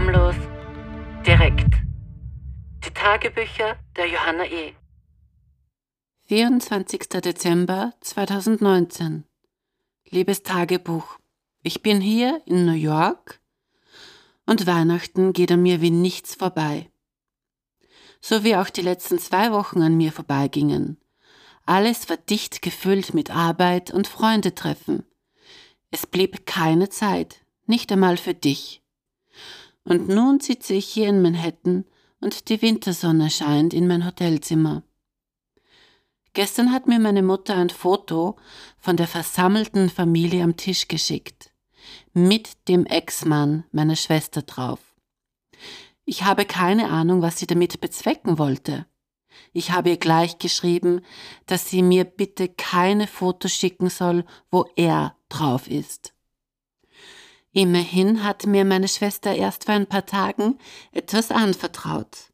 Schamlos, direkt. Die Tagebücher der Johanna E. 24. Dezember 2019. Liebes Tagebuch, ich bin hier in New York und Weihnachten geht an mir wie nichts vorbei. So wie auch die letzten zwei Wochen an mir vorbeigingen. Alles war dicht gefüllt mit Arbeit und Freundetreffen. Es blieb keine Zeit, nicht einmal für dich. Und nun sitze ich hier in Manhattan und die Wintersonne scheint in mein Hotelzimmer. Gestern hat mir meine Mutter ein Foto von der versammelten Familie am Tisch geschickt, mit dem Ex-Mann meiner Schwester drauf. Ich habe keine Ahnung, was sie damit bezwecken wollte. Ich habe ihr gleich geschrieben, dass sie mir bitte keine Fotos schicken soll, wo er drauf ist. Immerhin hat mir meine Schwester erst vor ein paar Tagen etwas anvertraut.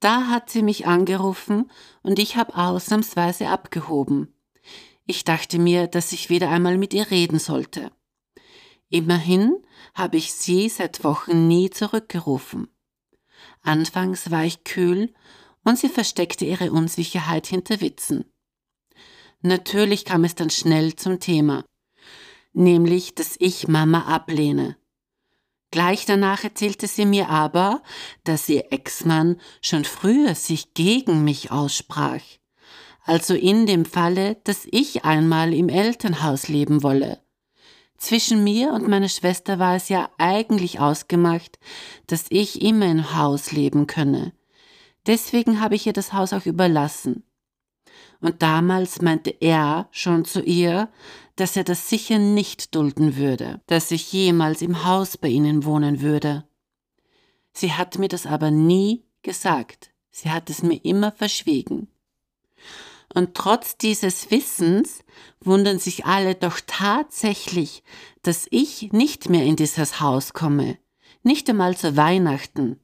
Da hat sie mich angerufen und ich habe ausnahmsweise abgehoben. Ich dachte mir, dass ich wieder einmal mit ihr reden sollte. Immerhin habe ich sie seit Wochen nie zurückgerufen. Anfangs war ich kühl und sie versteckte ihre Unsicherheit hinter Witzen. Natürlich kam es dann schnell zum Thema nämlich dass ich Mama ablehne. Gleich danach erzählte sie mir aber, dass ihr Ex-Mann schon früher sich gegen mich aussprach. Also in dem Falle, dass ich einmal im Elternhaus leben wolle. Zwischen mir und meiner Schwester war es ja eigentlich ausgemacht, dass ich immer im Haus leben könne. Deswegen habe ich ihr das Haus auch überlassen. Und damals meinte er schon zu ihr, dass er das sicher nicht dulden würde, dass ich jemals im Haus bei ihnen wohnen würde. Sie hat mir das aber nie gesagt, sie hat es mir immer verschwiegen. Und trotz dieses Wissens wundern sich alle doch tatsächlich, dass ich nicht mehr in dieses Haus komme, nicht einmal zu Weihnachten.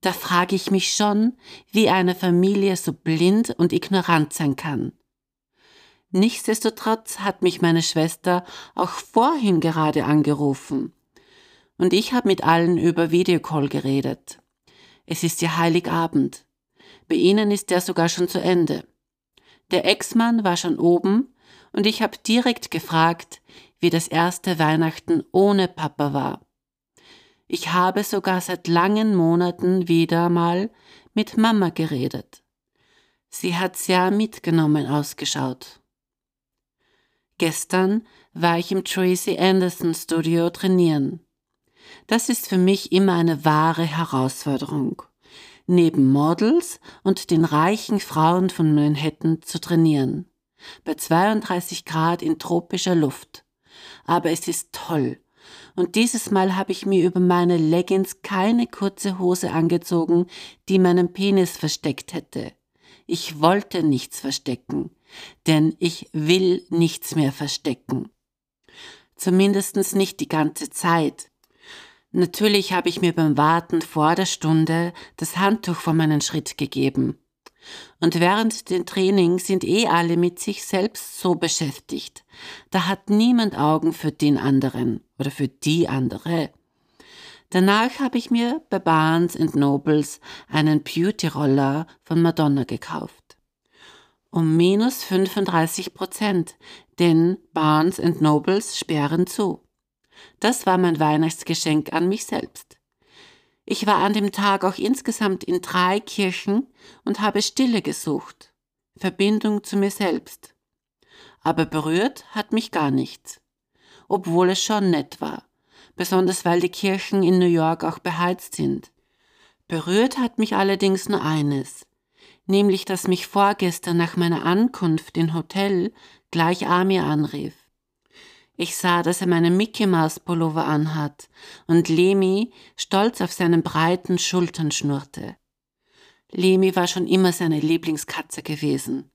Da frage ich mich schon, wie eine Familie so blind und ignorant sein kann. Nichtsdestotrotz hat mich meine Schwester auch vorhin gerade angerufen. Und ich habe mit allen über Videocall geredet. Es ist ja Heiligabend. Bei ihnen ist der sogar schon zu Ende. Der Ex-Mann war schon oben und ich habe direkt gefragt, wie das erste Weihnachten ohne Papa war. Ich habe sogar seit langen Monaten wieder mal mit Mama geredet. Sie hat sehr mitgenommen ausgeschaut. Gestern war ich im Tracy Anderson Studio trainieren. Das ist für mich immer eine wahre Herausforderung, neben Models und den reichen Frauen von Manhattan zu trainieren. Bei 32 Grad in tropischer Luft. Aber es ist toll. Und dieses Mal habe ich mir über meine Leggings keine kurze Hose angezogen, die meinen Penis versteckt hätte. Ich wollte nichts verstecken denn ich will nichts mehr verstecken. Zumindest nicht die ganze Zeit. Natürlich habe ich mir beim Warten vor der Stunde das Handtuch vor meinen Schritt gegeben. Und während den Trainings sind eh alle mit sich selbst so beschäftigt. Da hat niemand Augen für den anderen oder für die andere. Danach habe ich mir bei Barnes Nobles einen Beauty-Roller von Madonna gekauft um minus 35 Prozent, denn Barnes Nobles sperren zu. Das war mein Weihnachtsgeschenk an mich selbst. Ich war an dem Tag auch insgesamt in drei Kirchen und habe Stille gesucht, Verbindung zu mir selbst. Aber berührt hat mich gar nichts, obwohl es schon nett war, besonders weil die Kirchen in New York auch beheizt sind. Berührt hat mich allerdings nur eines, nämlich dass mich vorgestern nach meiner Ankunft im Hotel gleich Amir anrief. Ich sah, dass er meinen Mickey Mouse Pullover anhat und Lemi stolz auf seinen breiten Schultern schnurrte. Lemi war schon immer seine Lieblingskatze gewesen.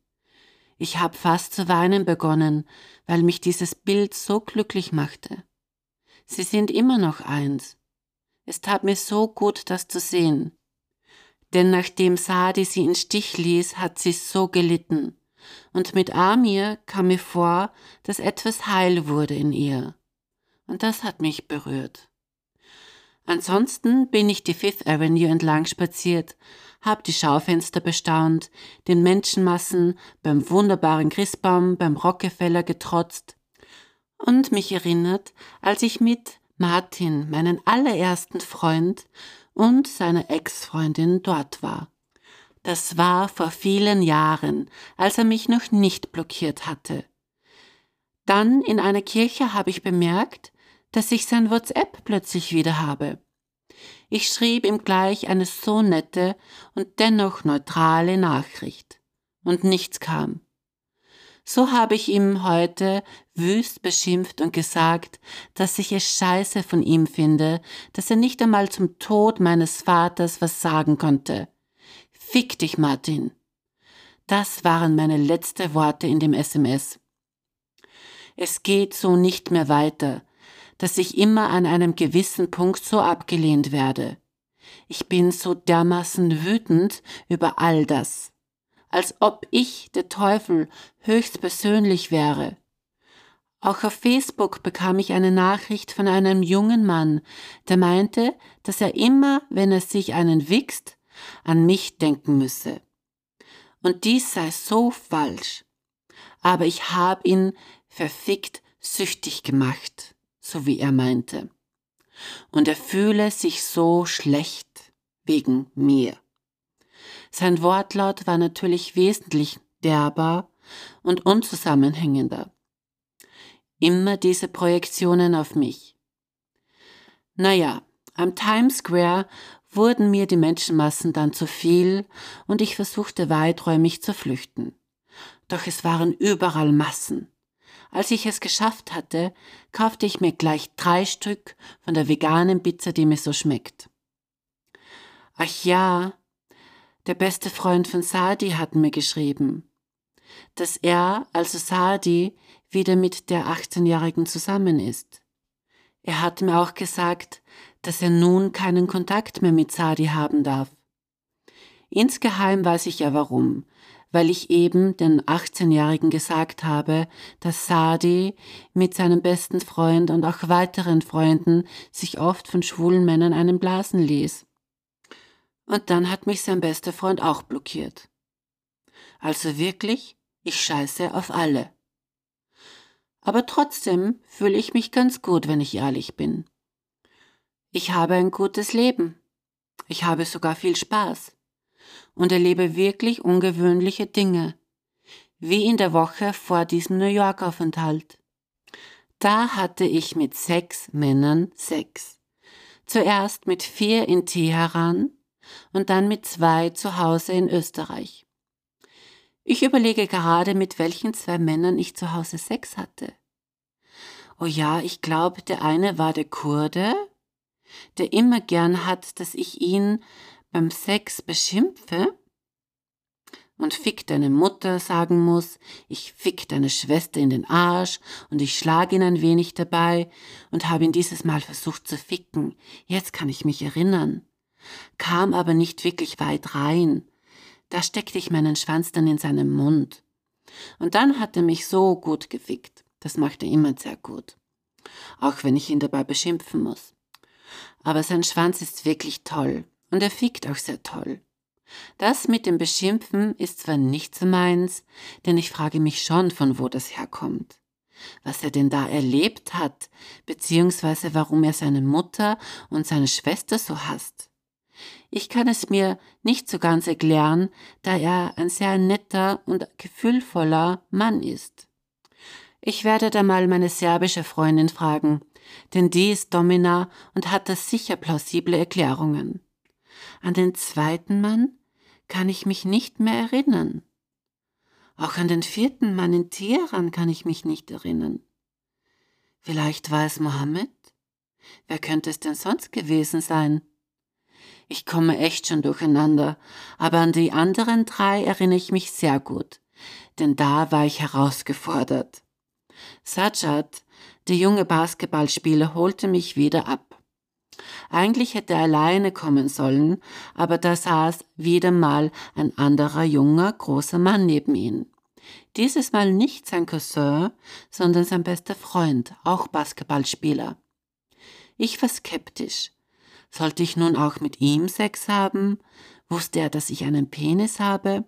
Ich hab fast zu weinen begonnen, weil mich dieses Bild so glücklich machte. Sie sind immer noch eins. Es tat mir so gut, das zu sehen denn nachdem Sadi sie in Stich ließ, hat sie so gelitten. Und mit Amir kam mir vor, dass etwas heil wurde in ihr. Und das hat mich berührt. Ansonsten bin ich die Fifth Avenue entlang spaziert, hab die Schaufenster bestaunt, den Menschenmassen beim wunderbaren Christbaum beim Rockefeller getrotzt und mich erinnert, als ich mit Martin, meinen allerersten Freund, und seiner Ex-Freundin dort war. Das war vor vielen Jahren, als er mich noch nicht blockiert hatte. Dann in einer Kirche habe ich bemerkt, dass ich sein WhatsApp plötzlich wieder habe. Ich schrieb ihm gleich eine so nette und dennoch neutrale Nachricht. Und nichts kam. So habe ich ihm heute wüst beschimpft und gesagt, dass ich es scheiße von ihm finde, dass er nicht einmal zum Tod meines Vaters was sagen konnte. Fick dich, Martin. Das waren meine letzten Worte in dem SMS. Es geht so nicht mehr weiter, dass ich immer an einem gewissen Punkt so abgelehnt werde. Ich bin so dermaßen wütend über all das, als ob ich, der Teufel, höchstpersönlich wäre. Auch auf Facebook bekam ich eine Nachricht von einem jungen Mann, der meinte, dass er immer, wenn er sich einen wichst, an mich denken müsse. Und dies sei so falsch. Aber ich hab ihn verfickt süchtig gemacht, so wie er meinte. Und er fühle sich so schlecht wegen mir. Sein Wortlaut war natürlich wesentlich derber und unzusammenhängender. Immer diese Projektionen auf mich. Naja, am Times Square wurden mir die Menschenmassen dann zu viel und ich versuchte weiträumig zu flüchten. Doch es waren überall Massen. Als ich es geschafft hatte, kaufte ich mir gleich drei Stück von der veganen Pizza, die mir so schmeckt. Ach ja, der beste Freund von Sadi hat mir geschrieben, dass er, also Sadi, wieder mit der 18-Jährigen zusammen ist. Er hat mir auch gesagt, dass er nun keinen Kontakt mehr mit Sadi haben darf. Insgeheim weiß ich ja warum, weil ich eben den 18-Jährigen gesagt habe, dass Sadi mit seinem besten Freund und auch weiteren Freunden sich oft von schwulen Männern einen blasen ließ. Und dann hat mich sein bester Freund auch blockiert. Also wirklich, ich scheiße auf alle. Aber trotzdem fühle ich mich ganz gut, wenn ich ehrlich bin. Ich habe ein gutes Leben. Ich habe sogar viel Spaß und erlebe wirklich ungewöhnliche Dinge, wie in der Woche vor diesem New York-Aufenthalt. Da hatte ich mit sechs Männern Sex. Zuerst mit vier in Teheran und dann mit zwei zu Hause in Österreich. Ich überlege gerade, mit welchen zwei Männern ich zu Hause Sex hatte. Oh ja, ich glaube, der eine war der Kurde der immer gern hat, dass ich ihn beim Sex beschimpfe und fick deine Mutter sagen muss, ich fick deine Schwester in den Arsch und ich schlag ihn ein wenig dabei und habe ihn dieses Mal versucht zu ficken. Jetzt kann ich mich erinnern. Kam aber nicht wirklich weit rein. Da steckte ich meinen Schwanz dann in seinem Mund. Und dann hat er mich so gut gefickt. Das macht er immer sehr gut. Auch wenn ich ihn dabei beschimpfen muss aber sein Schwanz ist wirklich toll und er fickt auch sehr toll. Das mit dem Beschimpfen ist zwar nicht so meins, denn ich frage mich schon, von wo das herkommt. Was er denn da erlebt hat, beziehungsweise warum er seine Mutter und seine Schwester so hasst. Ich kann es mir nicht so ganz erklären, da er ein sehr netter und gefühlvoller Mann ist. Ich werde da mal meine serbische Freundin fragen, denn die ist Domina und hat da sicher plausible Erklärungen. An den zweiten Mann kann ich mich nicht mehr erinnern. Auch an den vierten Mann in Teheran kann ich mich nicht erinnern. Vielleicht war es Mohammed? Wer könnte es denn sonst gewesen sein? Ich komme echt schon durcheinander, aber an die anderen drei erinnere ich mich sehr gut, denn da war ich herausgefordert. Sajad der junge Basketballspieler holte mich wieder ab. Eigentlich hätte er alleine kommen sollen, aber da saß wieder mal ein anderer junger, großer Mann neben ihm. Dieses Mal nicht sein Cousin, sondern sein bester Freund, auch Basketballspieler. Ich war skeptisch, Sollte ich nun auch mit ihm Sex haben? Wusste er, dass ich einen Penis habe?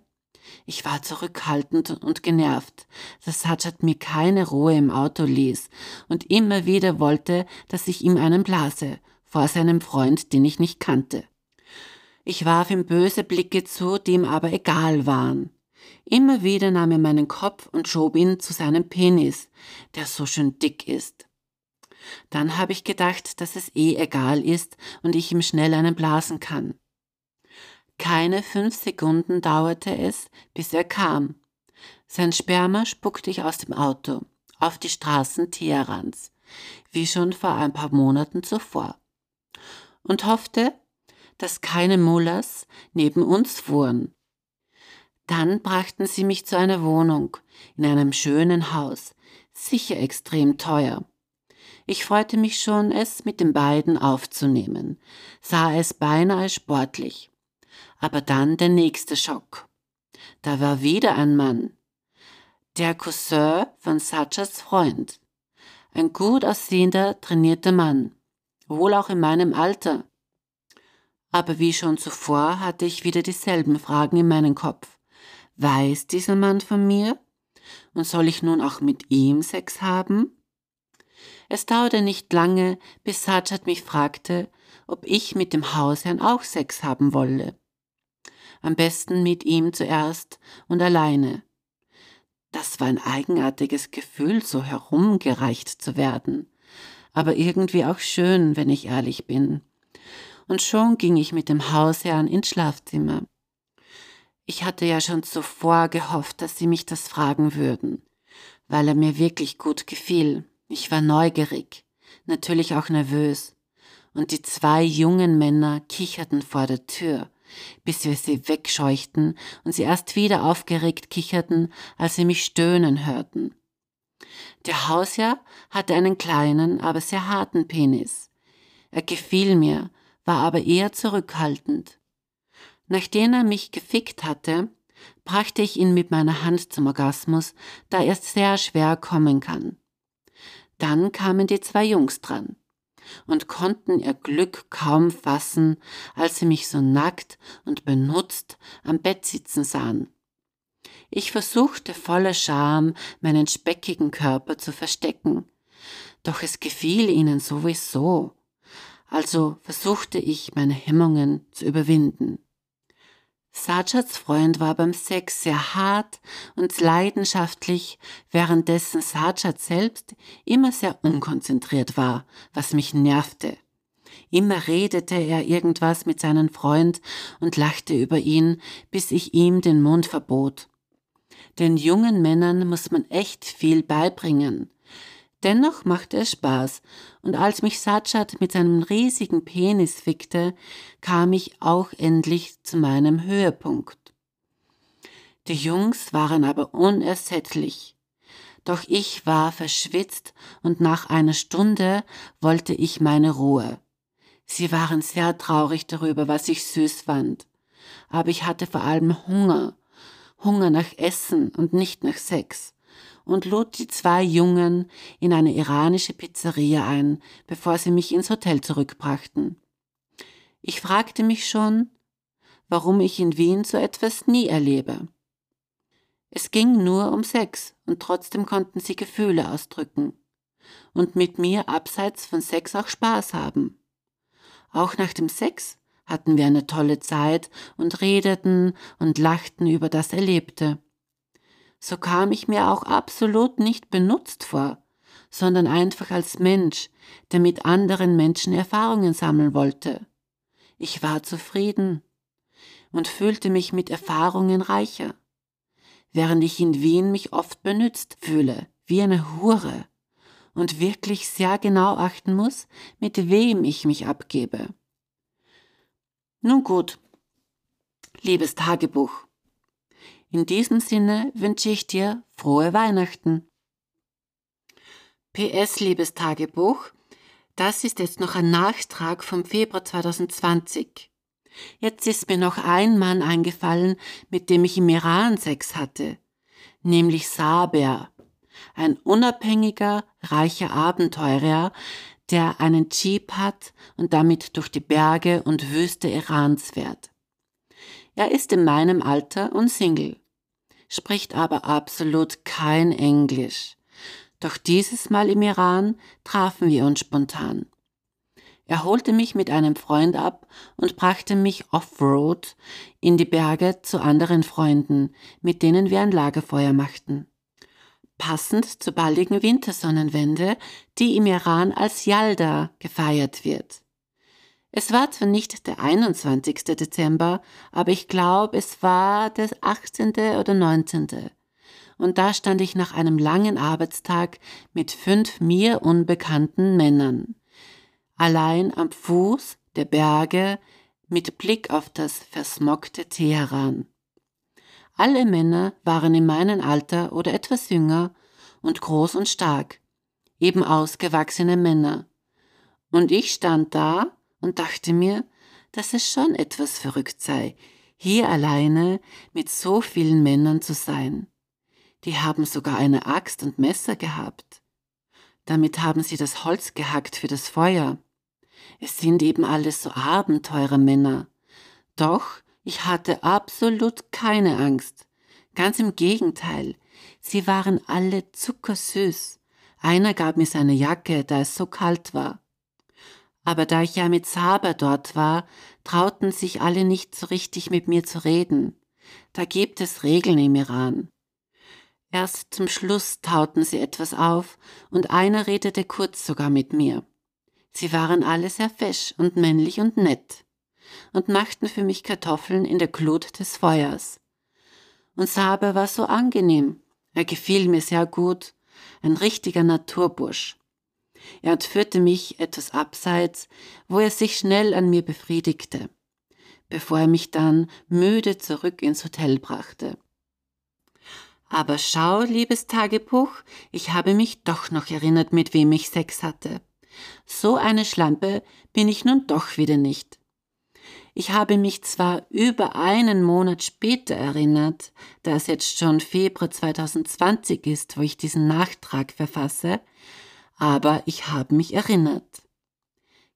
Ich war zurückhaltend und genervt, dass Sajad mir keine Ruhe im Auto ließ und immer wieder wollte, dass ich ihm einen blase, vor seinem Freund, den ich nicht kannte. Ich warf ihm böse Blicke zu, die ihm aber egal waren. Immer wieder nahm er meinen Kopf und schob ihn zu seinem Penis, der so schön dick ist. Dann habe ich gedacht, dass es eh egal ist und ich ihm schnell einen blasen kann. Keine fünf Sekunden dauerte es, bis er kam. Sein Sperma spuckte ich aus dem Auto auf die Straßen Teherans, wie schon vor ein paar Monaten zuvor, und hoffte, dass keine Mullers neben uns fuhren. Dann brachten sie mich zu einer Wohnung in einem schönen Haus, sicher extrem teuer. Ich freute mich schon, es mit den beiden aufzunehmen, sah es beinahe sportlich. Aber dann der nächste Schock. Da war wieder ein Mann. Der Cousin von Sachas Freund. Ein gut aussehender, trainierter Mann. Wohl auch in meinem Alter. Aber wie schon zuvor hatte ich wieder dieselben Fragen in meinem Kopf. Weiß dieser Mann von mir? Und soll ich nun auch mit ihm Sex haben? Es dauerte nicht lange, bis Sajad mich fragte, ob ich mit dem Hausherrn auch Sex haben wolle. Am besten mit ihm zuerst und alleine. Das war ein eigenartiges Gefühl, so herumgereicht zu werden, aber irgendwie auch schön, wenn ich ehrlich bin. Und schon ging ich mit dem Hausherrn ins Schlafzimmer. Ich hatte ja schon zuvor gehofft, dass sie mich das fragen würden, weil er mir wirklich gut gefiel. Ich war neugierig, natürlich auch nervös. Und die zwei jungen Männer kicherten vor der Tür, bis wir sie wegscheuchten und sie erst wieder aufgeregt kicherten, als sie mich stöhnen hörten. Der Hausherr hatte einen kleinen, aber sehr harten Penis. Er gefiel mir, war aber eher zurückhaltend. Nachdem er mich gefickt hatte, brachte ich ihn mit meiner Hand zum Orgasmus, da er sehr schwer kommen kann. Dann kamen die zwei Jungs dran und konnten ihr Glück kaum fassen, als sie mich so nackt und benutzt am Bett sitzen sahen. Ich versuchte voller Scham, meinen speckigen Körper zu verstecken, doch es gefiel ihnen sowieso, also versuchte ich, meine Hemmungen zu überwinden. Sajats Freund war beim Sex sehr hart und leidenschaftlich, währenddessen Sajad selbst immer sehr unkonzentriert war, was mich nervte. Immer redete er irgendwas mit seinem Freund und lachte über ihn, bis ich ihm den Mund verbot. Den jungen Männern muss man echt viel beibringen. Dennoch machte es Spaß, und als mich Sajad mit seinem riesigen Penis fickte, kam ich auch endlich zu meinem Höhepunkt. Die Jungs waren aber unersättlich. Doch ich war verschwitzt und nach einer Stunde wollte ich meine Ruhe. Sie waren sehr traurig darüber, was ich süß fand. Aber ich hatte vor allem Hunger. Hunger nach Essen und nicht nach Sex und lud die zwei Jungen in eine iranische Pizzeria ein, bevor sie mich ins Hotel zurückbrachten. Ich fragte mich schon, warum ich in Wien so etwas nie erlebe. Es ging nur um Sex und trotzdem konnten sie Gefühle ausdrücken und mit mir abseits von Sex auch Spaß haben. Auch nach dem Sex hatten wir eine tolle Zeit und redeten und lachten über das Erlebte so kam ich mir auch absolut nicht benutzt vor, sondern einfach als Mensch, der mit anderen Menschen Erfahrungen sammeln wollte. Ich war zufrieden und fühlte mich mit Erfahrungen reicher, während ich in Wien mich oft benützt fühle, wie eine Hure, und wirklich sehr genau achten muss, mit wem ich mich abgebe. Nun gut, liebes Tagebuch, in diesem Sinne wünsche ich dir frohe Weihnachten. PS, liebes Tagebuch, das ist jetzt noch ein Nachtrag vom Februar 2020. Jetzt ist mir noch ein Mann eingefallen, mit dem ich im Iran Sex hatte, nämlich Saber, ein unabhängiger, reicher Abenteurer, der einen Jeep hat und damit durch die Berge und Wüste Irans fährt. Er ist in meinem Alter und Single, spricht aber absolut kein Englisch. Doch dieses Mal im Iran trafen wir uns spontan. Er holte mich mit einem Freund ab und brachte mich off-road in die Berge zu anderen Freunden, mit denen wir ein Lagerfeuer machten. Passend zur baldigen Wintersonnenwende, die im Iran als Yalda gefeiert wird. Es war zwar nicht der 21. Dezember, aber ich glaube, es war der 18. oder 19. Und da stand ich nach einem langen Arbeitstag mit fünf mir unbekannten Männern allein am Fuß der Berge mit Blick auf das versmockte Teheran. Alle Männer waren in meinem Alter oder etwas jünger und groß und stark, eben ausgewachsene Männer. Und ich stand da und dachte mir, dass es schon etwas verrückt sei, hier alleine mit so vielen Männern zu sein. Die haben sogar eine Axt und Messer gehabt. Damit haben sie das Holz gehackt für das Feuer. Es sind eben alles so Abenteurermänner. Doch ich hatte absolut keine Angst. Ganz im Gegenteil, sie waren alle zuckersüß. Einer gab mir seine Jacke, da es so kalt war. Aber da ich ja mit Saber dort war, trauten sich alle nicht so richtig mit mir zu reden. Da gibt es Regeln im Iran. Erst zum Schluss tauten sie etwas auf und einer redete kurz sogar mit mir. Sie waren alle sehr fesch und männlich und nett und machten für mich Kartoffeln in der Glut des Feuers. Und Saber war so angenehm. Er gefiel mir sehr gut, ein richtiger Naturbursch. Er entführte mich etwas abseits, wo er sich schnell an mir befriedigte, bevor er mich dann müde zurück ins Hotel brachte. Aber schau, liebes Tagebuch, ich habe mich doch noch erinnert, mit wem ich Sex hatte. So eine Schlampe bin ich nun doch wieder nicht. Ich habe mich zwar über einen Monat später erinnert, da es jetzt schon Februar 2020 ist, wo ich diesen Nachtrag verfasse, aber ich habe mich erinnert.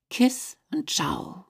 Kiss und ciao.